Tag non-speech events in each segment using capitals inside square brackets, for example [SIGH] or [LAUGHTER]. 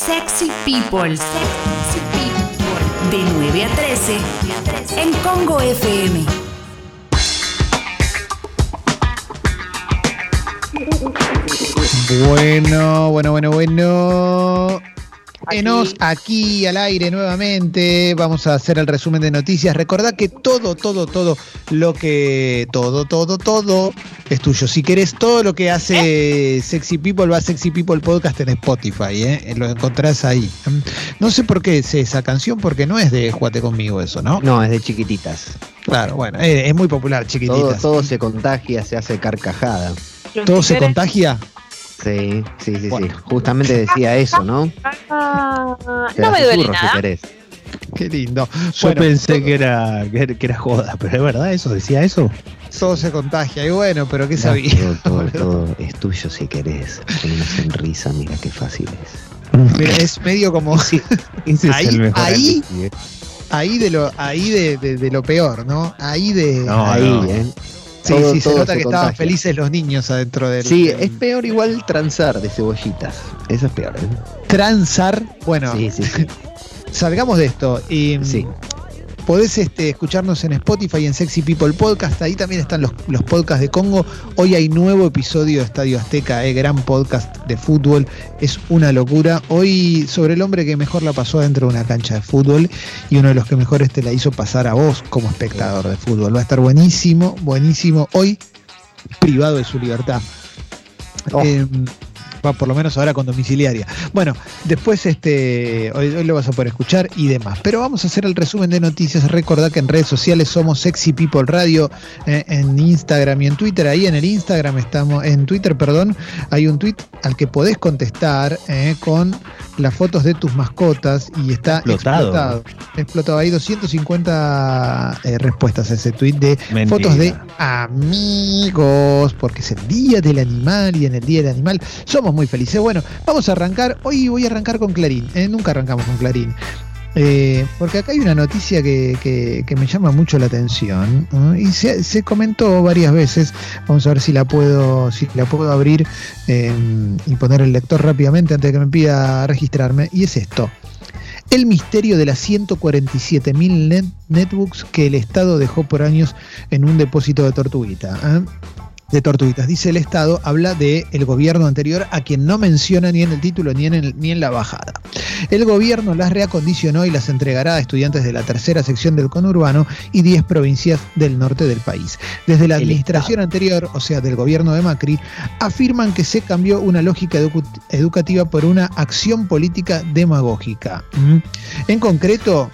Sexy People. Sexy People. De 9 a 13 en Congo FM. Bueno, bueno, bueno, bueno. Enos aquí al aire nuevamente. Vamos a hacer el resumen de noticias. Recordá que todo, todo, todo lo que. Todo, todo, todo es tuyo. Si querés todo lo que hace Sexy People, va a Sexy People Podcast en Spotify. ¿eh? Lo encontrás ahí. No sé por qué es esa canción, porque no es de Juate conmigo eso, ¿no? No, es de chiquititas. Claro, bueno, eh, es muy popular, Todo, chiquititas. todo se contagia, se hace carcajada. ¿Todo se contagia? Sí, sí, sí, Bueno. sí. Justamente decía eso, ¿no? Ah, Te no me duele susurros si nada. querés. Qué lindo. Yo Bueno, pensé que era, que era, que era joda, pero es verdad eso, decía eso. todo se contagia. Y bueno, pero ¿qué No, sabía? Todo, todo, [LAUGHS] todo es tuyo si querés. Con una sonrisa, mira qué fácil es. Mira, es medio como Ese es [LAUGHS] Ahí- el mejor ahí- ¿eh? ahí de lo, ahí de, de- de lo peor, ¿no? Ahí de. No, Ahí, no. ¿eh? Sí, todo- sí, se nota se que estaban felices los niños adentro del. Sí, del- es peor igual transar de cebollitas. Eso es peor, ¿eh? transar. Bueno, Sí, sí, sí. [LAUGHS] salgamos de esto. Y, Sí. Podés este, escucharnos en Spotify en Sexy People Podcast. Ahí también están los, los podcasts de Congo. Hoy hay nuevo episodio de Estadio Azteca, eh, gran podcast de fútbol. Es una locura. Hoy sobre el hombre que mejor la pasó dentro de una cancha de fútbol y uno de los que mejores te la hizo pasar a vos como espectador de fútbol. Va a estar buenísimo, buenísimo. Hoy privado de su libertad. Oh. Eh, va por lo menos ahora con domiciliaria. Bueno, después este, hoy, hoy lo vas a poder escuchar y demás. Pero vamos a hacer el resumen de noticias. Recordá que en redes sociales somos Sexy People Radio, eh, en Instagram y en Twitter. Ahí en el Instagram estamos, en Twitter, perdón, hay un tweet al que podés contestar eh, con las fotos de tus mascotas y está Explotado. explotado. Explotado. Hay 250 eh, respuestas a ese tweet de Mentira. fotos de amigos, porque es el Día del Animal y en el Día del Animal somos muy felices. Bueno, vamos a arrancar. Hoy voy a arrancar con Clarín. ¿eh? Nunca arrancamos con Clarín. Eh, porque acá hay una noticia que, que- me llama mucho la atención ¿no? y se, se comentó varias veces. Vamos a ver si la puedo, si la puedo abrir eh, y poner el lector rápidamente antes de que me pida registrarme. Y es esto. El misterio de las 147.000 net- netbooks que el Estado dejó por años en un depósito de tortuguita. De tortuguitas. Dice el Estado, habla del el gobierno anterior a quien no menciona ni en el título ni en, el- ni en la bajada. El gobierno las reacondicionó y las entregará a estudiantes de la tercera sección del conurbano y 10 provincias del norte del país. Desde la El administración anterior, o sea, del gobierno de Macri, afirman que se cambió una lógica edu- educativa por una acción política demagógica. ¿Mm? En concreto,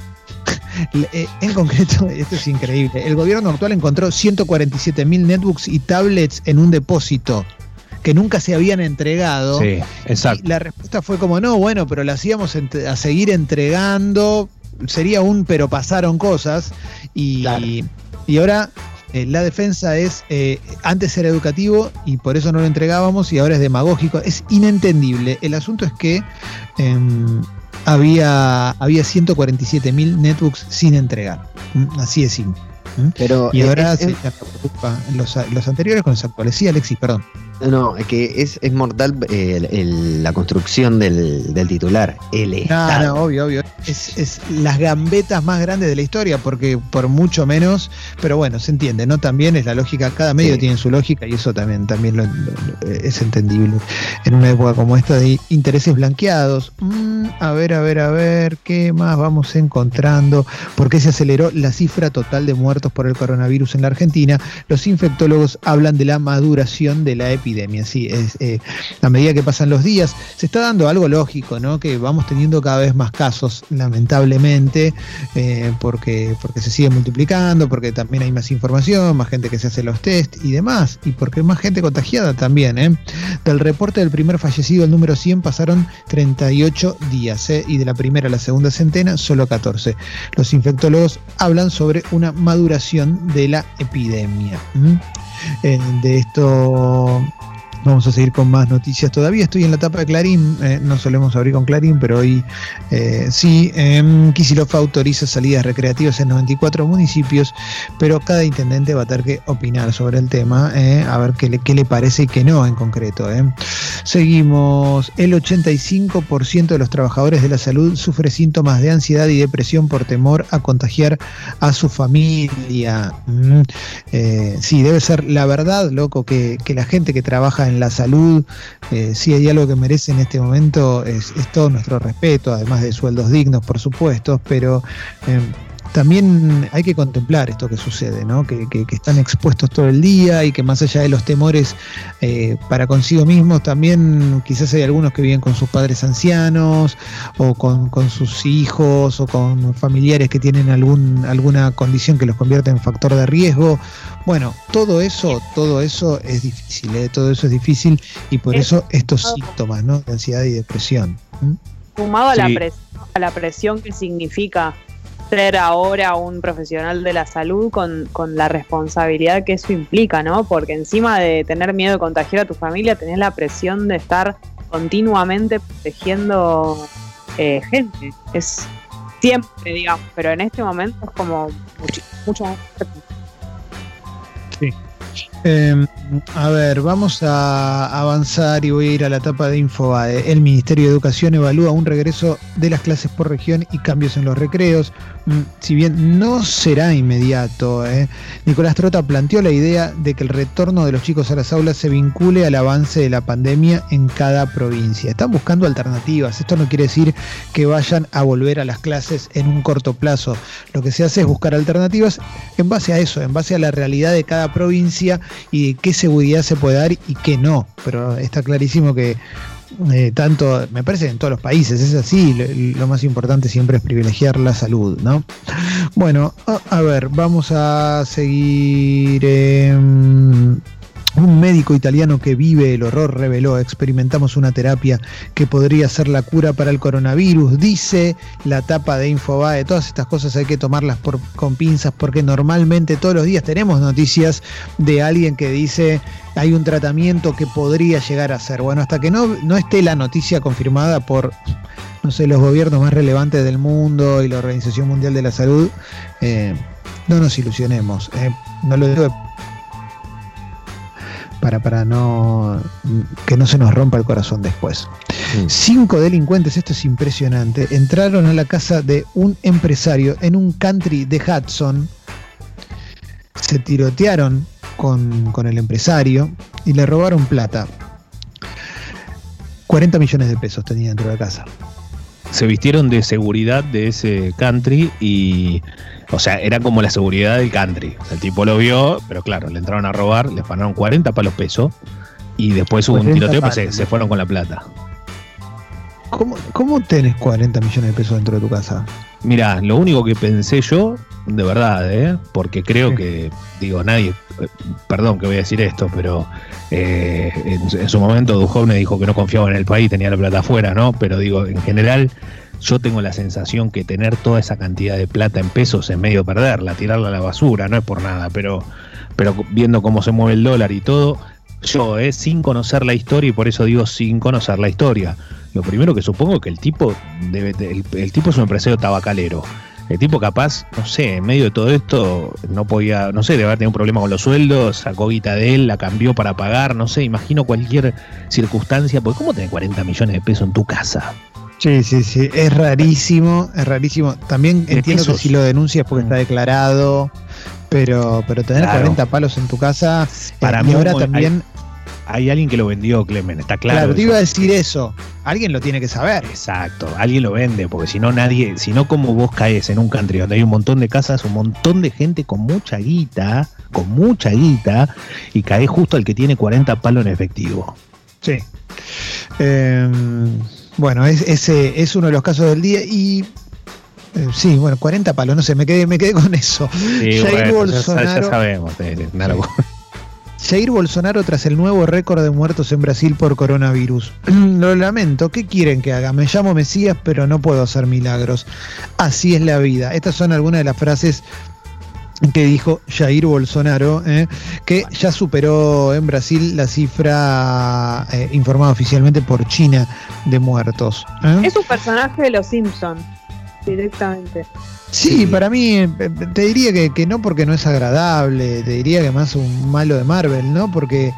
en concreto, [LAUGHS] esto es increíble, el gobierno actual encontró 147 mil netbooks y tablets en un depósito que nunca se habían entregado. Sí, exacto. Y la respuesta fue como, no, bueno, pero las íbamos a seguir entregando, sería un pero pasaron cosas, y, Claro. y ahora eh, la defensa es, eh, antes era educativo y por eso no lo entregábamos y ahora es demagógico, es inentendible. El asunto es que em, había, había 147 mil netbooks sin entregar, ¿m? así de simple. Pero Y es- ahora es- se ya preocupa los, los anteriores con los actuales. Sí, Alexis, perdón. No, es que es, es mortal eh, el- el- la construcción del, del titular. El No, Estado. no, obvio, obvio. Es, es las gambetas más grandes de la historia, porque por mucho menos, pero bueno, se entiende, ¿no? También es la lógica, cada medio Sí. tiene su lógica y eso también, también lo- lo- es entendible en una época como esta de intereses blanqueados. Mm, a ver, a ver, a ver, ¿qué más vamos encontrando? ¿Por qué se aceleró la cifra total de muertos por el coronavirus en la Argentina? Los infectólogos hablan de la maduración de la epidemia. Sí, es, eh, a medida que pasan los días, se está dando algo lógico, ¿no? Que vamos teniendo cada vez más casos, lamentablemente, eh, porque, porque se sigue multiplicando, porque también hay más información, más gente que se hace los test y demás, y porque hay más gente contagiada también, ¿eh? Del reporte del primer fallecido, el número 100, pasaron 38 días, ¿eh? Y de la primera a la segunda centena, solo 14. Los infectólogos hablan sobre una maduración de la epidemia. Eh, de esto Vamos a seguir con más noticias. Todavía estoy en la etapa de Clarín, eh, no solemos abrir con Clarín, pero hoy eh, sí. Eh, autoriza salidas recreativas en 94 municipios, pero cada intendente va a tener que opinar sobre el tema, eh, a ver qué le, qué le parece y qué no en concreto. Seguimos. El 85% de los trabajadores de la salud sufre síntomas de ansiedad y depresión por temor a contagiar a su familia. Mm, sí, debe ser la verdad, loco, que, que la gente que trabaja en la salud, eh, si hay algo que merece en este momento es, todo nuestro respeto, además de sueldos dignos, por supuesto, pero eh, también hay que contemplar esto que sucede, ¿no? Que, están expuestos todo el día y que más allá de los temores eh, para consigo mismos, también quizás hay algunos que viven con sus padres ancianos o con, sus hijos o con familiares que tienen algún, alguna condición que los convierte en factor de riesgo. Bueno, todo eso, todo eso es difícil, ¿eh? todo eso es difícil y por eso estos síntomas ¿no? de ansiedad y depresión. Sumado a, la a la presión que significa ser ahora un profesional de la salud con, la responsabilidad que eso implica, ¿no? Porque encima de tener miedo de contagiar a tu familia, tenés la presión de estar continuamente protegiendo eh, gente. Es siempre, digamos, pero en este momento es como mucho, más Sí. Em, a ver, vamos a avanzar y voy a ir a la etapa de Infobae. El Ministerio de Educación evalúa un regreso de las clases por región y cambios en los recreos. Mm, si bien no será inmediato, ¿eh? Nicolás Trota planteó la idea de que el retorno de los chicos a las aulas se vincule al avance de la pandemia en cada provincia. Están buscando alternativas. Esto no quiere decir que vayan a volver a las clases en un corto plazo. Lo que se hace es buscar alternativas en base a eso, en base a la realidad de cada provincia y qué seguridad se puede dar y qué no. Pero está clarísimo que eh, tanto, me parece en todos los países es así, lo, más importante siempre es privilegiar la salud, ¿no? Bueno, a, ver, vamos a seguir. Un médico italiano que vive el horror reveló, experimentamos una terapia que podría ser la cura para el coronavirus, dice la tapa de Infobae. Todas estas cosas hay que tomarlas por, con pinzas porque normalmente todos los días tenemos noticias de alguien que dice hay un tratamiento que podría llegar a ser. Bueno, hasta que no, no esté la noticia confirmada por no sé, los gobiernos más relevantes del mundo y la Organización Mundial de la Salud, eh, no nos ilusionemos. Eh, no lo digo para, para no que no se nos rompa el corazón después. Mm. Cinco delincuentes, esto es impresionante, entraron a la casa de un empresario en un country de Hudson, se tirotearon con, con el empresario y le robaron plata. 40 millones de pesos tenía dentro de la casa. Se vistieron de seguridad de ese country y o sea, era como la seguridad del country. el tipo lo vio, pero claro, le entraron a robar, le pagaron 40 palos pesos y después hubo un tiroteo, pues se, fueron con la plata. ¿Cómo, ¿Cómo tenés 40 millones de pesos dentro de tu casa? Mira, lo único que pensé yo, de verdad, ¿eh? porque creo que, digo, nadie, perdón que voy a decir esto, pero eh, en, su momento Duhovne dijo que no confiaba en el país, tenía la plata afuera, ¿no? Pero digo, en general, yo tengo la sensación que tener toda esa cantidad de plata en pesos es medio perderla, tirarla a la basura, no es por nada, pero, pero viendo cómo se mueve el dólar y todo, yo, eh, sin conocer la historia, y por eso digo sin conocer la historia, lo primero que supongo es que el tipo, debe, el, tipo es un empresario tabacalero. El tipo capaz, no sé, en medio de todo esto, no podía, no sé, debe haber tenido un problema con los sueldos, sacó guita de él, la cambió para pagar, no sé, imagino cualquier circunstancia, porque ¿cómo tenés 40 millones de pesos en tu casa? Sí, sí, sí, es rarísimo, es rarísimo. También entiendo que si lo denuncias porque está declarado, pero, pero tener 40 palos en tu casa, para mí ahora también... Hay, alguien que lo vendió, Clemen, está claro. Claro, te iba a decir eso. Alguien lo tiene que saber. Exacto, alguien lo vende, porque si no nadie, si no como vos caes en un country donde hay un montón de casas, un montón de gente con mucha guita, con mucha guita, y caes justo al que tiene 40 palos en efectivo. Sí. Eh, bueno, es, ese es uno de los casos del día y eh, sí, bueno, 40 palos, no sé, me quedé, me quedé con eso. Jair Bolsonaro, ya, sabemos, Jair Bolsonaro tras el nuevo récord de muertos en Brasil por coronavirus. [CLEARS THROAT] Lo lamento, ¿qué quieren que haga? Me llamo Mesías, pero no puedo hacer milagros. Así es la vida. Estas son algunas de las frases que dijo Jair Bolsonaro, eh, que ya superó en Brasil la cifra eh, informada oficialmente por China de muertos. ¿eh? Es un personaje de los Simpsons, directamente. Sí, para mí te diría que, que, no porque no es agradable, te diría que más un malo de Marvel, ¿no? Porque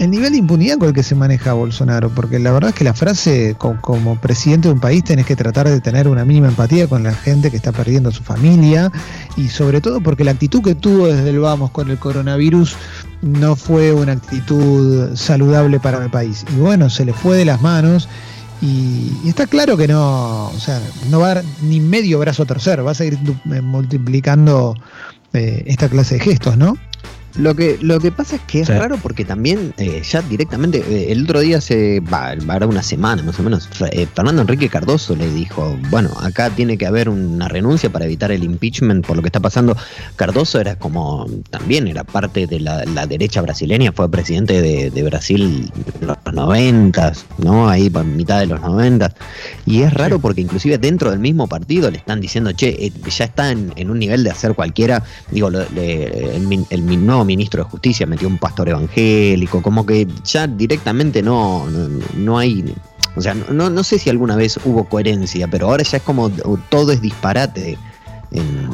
el nivel de impunidad con el que se maneja Bolsonaro, porque la verdad es que la frase como, presidente de un país tenés que tratar de tener una mínima empatía con la gente que está perdiendo a su familia y sobre todo porque la actitud que tuvo desde el vamos con el coronavirus no fue una actitud saludable para el país. Y bueno, se le fue de las manos y, está claro que no, o sea, no va a dar ni medio brazo tercero, va a seguir eh, multiplicando eh, esta clase de gestos, ¿no? Lo que, lo que pasa es que es raro porque también eh, ya directamente, eh, el otro día, se va, va una semana más o menos, eh, Fernando Enrique Cardoso le dijo, bueno, acá tiene que haber una renuncia para evitar el impeachment por lo que está pasando. Cardoso era como, también era parte de la, derecha brasileña, fue presidente de, Brasil en los noventas, ¿no? Ahí por mitad de los noventas. Y es raro porque inclusive dentro del mismo partido le están diciendo, che, ya está en, un nivel de hacer cualquiera, digo, el, el, el, ministro de Justicia metió un pastor evangélico, como que ya directamente no, no, hay o sea, no, no sé si alguna vez hubo coherencia, pero ahora ya es como todo es disparate.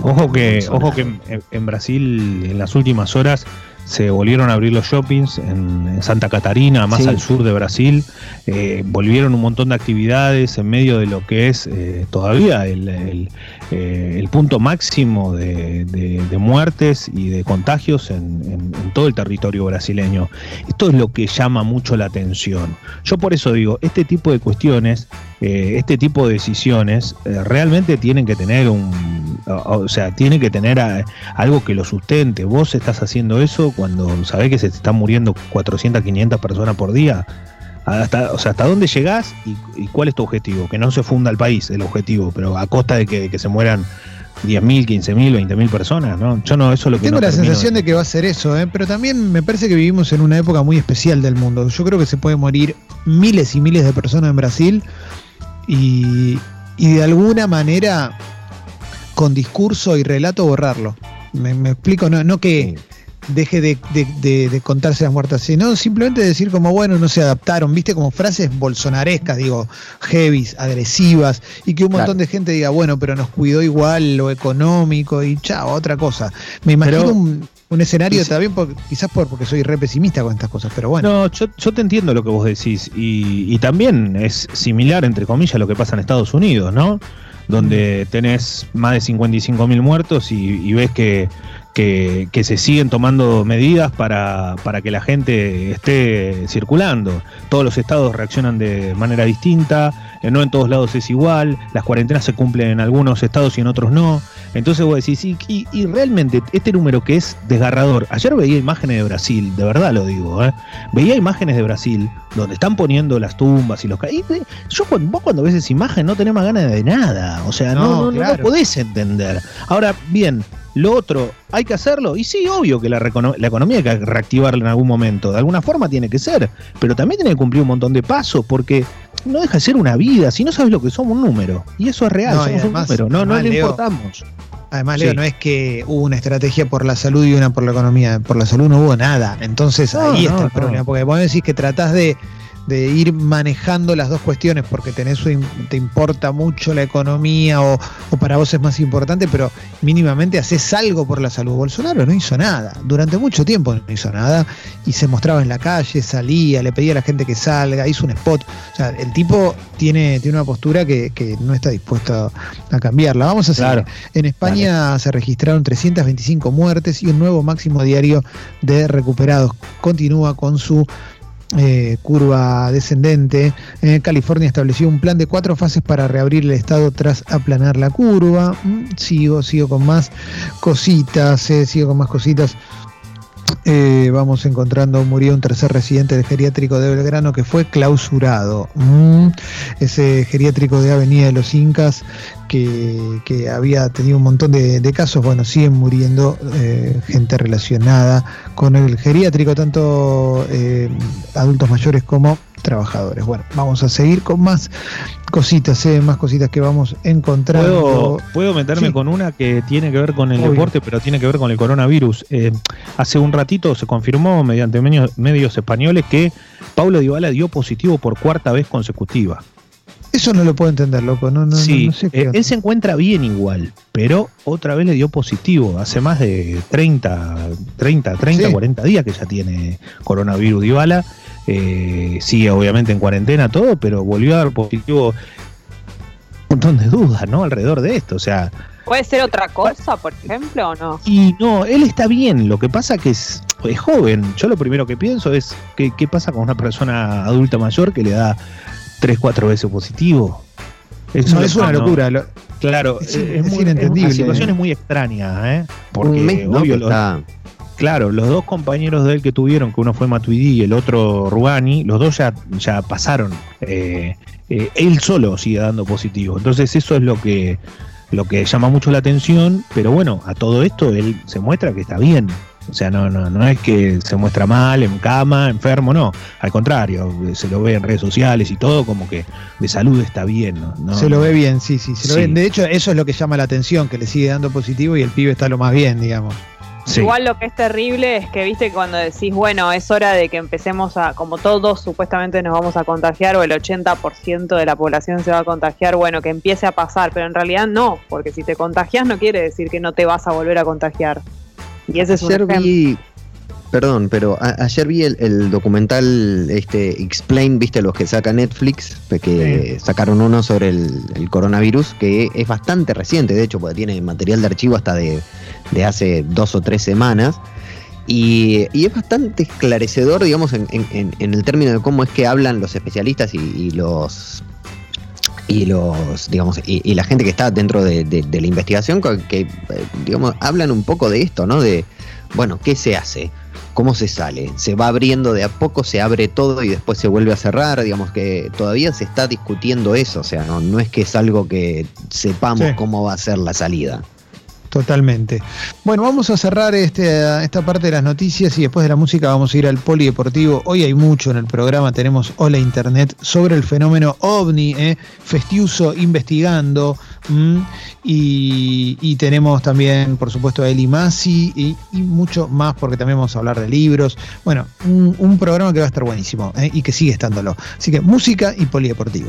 ojo que, ojo que en, Brasil en las últimas horas se volvieron a abrir los shoppings en, Santa Catarina, más al sur de Brasil. Eh, volvieron un montón de actividades en medio de lo que es eh, todavía el, eh, el, punto máximo de, muertes y de contagios en, todo el territorio brasileño. Esto es lo que llama mucho la atención. Yo por eso digo, este tipo de cuestiones, este tipo de decisiones, realmente tienen que tener un, o sea, tienen que tener algo que lo sustente. Vos estás haciendo eso cuando sabés que se te están muriendo 400, 500 personas por día? Hasta, o sea, ¿hasta dónde llegás y, cuál es tu objetivo? Que no se funda el país, el objetivo, pero a costa de que, se mueran 10.000, 15.000, 20.000 personas, ¿no? Yo no, eso lo que Tengo la sensación de... que va a ser eso, ¿eh? pero también me parece que vivimos en una época muy especial del mundo. Yo creo que se puede morir miles y miles de personas en Brasil y, y de alguna manera con discurso y relato borrarlo. Me, explico, no, no que deje de, contarse las muertas, sino simplemente decir como, bueno, no se adaptaron, viste, como frases bolsonarescas, digo, heavies, agresivas, y que un montón de gente diga, bueno, pero nos cuidó igual lo económico y chao, otra cosa. Me imagino un, escenario también, quizás por, porque soy re pesimista con estas cosas, pero bueno. No, yo, te entiendo lo que vos decís, y, también es similar, entre comillas, lo que pasa en Estados Unidos, ¿no? Donde tenés más de 55 mil muertos y ves que que, se siguen tomando medidas para, para, que la gente esté circulando. Todos los estados reaccionan de manera distinta, eh, no en todos lados es igual, las cuarentenas se cumplen en algunos estados y en otros no. Entonces vos decís, y, y, realmente este número que es desgarrador, ayer veía imágenes de Brasil, de verdad lo digo, ¿eh? veía imágenes de Brasil donde están poniendo las tumbas y los caídos. Yo vos cuando ves esa imagen no tenés más ganas de nada, o sea, no, no, no podés entender. Ahora, bien, lo otro, ¿hay que hacerlo? Y sí, obvio que la, economía hay que reactivarla en algún momento. De alguna forma tiene que ser. Pero también tiene que cumplir un montón de pasos porque no deja de ser una vida. Si no sabes lo que somos, un número. Y eso es real, somos un número. No, no le importamos. Además, Leo, no es que hubo una estrategia por la salud y una por la economía. Por la salud no hubo nada. Entonces ahí está el problema. Porque vos decís que tratás de de ir manejando las dos cuestiones porque tenés, te importa mucho la economía o, para vos es más importante, pero mínimamente haces algo por la salud. Bolsonaro no hizo nada, durante mucho tiempo no hizo nada y se mostraba en la calle, salía, le pedía a la gente que salga, hizo un spot. O sea, el tipo tiene, tiene una postura que, no está dispuesto a cambiarla. Vamos a hacer. En España se registraron 325 muertes y un nuevo máximo diario de recuperados. Continúa con su eh, curva descendente. Eh, California estableció un plan de cuatro fases para reabrir el estado tras aplanar la curva. Mm, sigo, sigo con más cositas, eh, sigo con más cositas. Vamos encontrando, murió un tercer residente del geriátrico de Belgrano que fue clausurado. Mm, ese geriátrico de Avenida de los Incas que, había tenido un montón de, casos, bueno, siguen muriendo eh, gente relacionada con el geriátrico, tanto eh, adultos mayores como trabajadores. Bueno, vamos a seguir con más cositas, ¿eh? más cositas que vamos encontrando. Puedo, meterme con una que tiene que ver con el deporte, pero tiene que ver con el coronavirus. Eh, hace un ratito se confirmó mediante medios, españoles que Paulo Dybala dio positivo por cuarta vez consecutiva. Eso no lo puedo entender, loco. No, no, sí, eh, él se encuentra bien igual, pero otra vez le dio positivo. Hace más de 30, 30, 30, 40 días que ya tiene coronavirus Dybala. Eh, sigue obviamente en cuarentena todo, pero volvió a dar positivo un montón de dudas, ¿no? Alrededor de esto, o sea... ¿Puede ser otra cosa, por ejemplo, o no? Y no, él está bien, lo que pasa que es, es joven. Yo lo primero que pienso es, ¿qué, ¿qué pasa con una persona adulta mayor que le da 3, 4 veces positivo? Eso es una locura. claro, es, muy, inentendible. Es situación es muy extraña, ¿eh? Porque, obvio, Claro, los dos compañeros de él que tuvieron, que uno fue Matuidi y el otro Rugani, los dos ya, ya pasaron. Eh, eh, él solo sigue dando positivo. Entonces eso es lo que, lo que llama mucho la atención, pero bueno, a todo esto él se muestra que está bien. O sea, no, no, no es que se muestra mal, en cama, enfermo, no. Al contrario, se lo ve en redes sociales y todo, como que de salud está bien. se lo ve bien, sí, sí, se lo Ve. De hecho, eso es lo que llama la atención, que le sigue dando positivo y el pibe está lo más bien, digamos. Igual lo que es terrible es que, viste, cuando decís, bueno, es hora de que empecemos a, como todos supuestamente nos vamos a contagiar o el 80% de la población se va a contagiar, bueno, que empiece a pasar, pero en realidad no, porque si te contagias no quiere decir que no te vas a volver a contagiar. Y ese es un ejemplo. Perdón, pero ayer vi el, documental este Explain, viste los que saca Netflix, que sacaron uno sobre el, coronavirus, que es bastante reciente, de hecho, porque tiene material de archivo hasta de, hace dos o tres semanas. Y, es bastante esclarecedor, digamos, en, el término de cómo es que hablan los especialistas y, los y los digamos y, la gente que está dentro de, de la investigación que eh, digamos hablan un poco de esto no de bueno qué se hace ¿Cómo se sale? ¿Se va abriendo de a poco, se abre todo y después se vuelve a cerrar? Digamos que todavía se está discutiendo eso, o sea, no, es que es algo que sepamos cómo va a ser la salida. Totalmente. Bueno, vamos a cerrar este, esta parte de las noticias y después de la música vamos a ir al polideportivo. Hoy hay mucho en el programa, tenemos Hola Internet sobre el fenómeno ovni, ¿eh? Festiuso investigando. Y, tenemos también, por supuesto, a Eli Masi y, mucho más, porque también vamos a hablar de libros. Bueno, un, programa que va a estar buenísimo ¿eh? y que sigue estándolo. Así que música y polideportivo.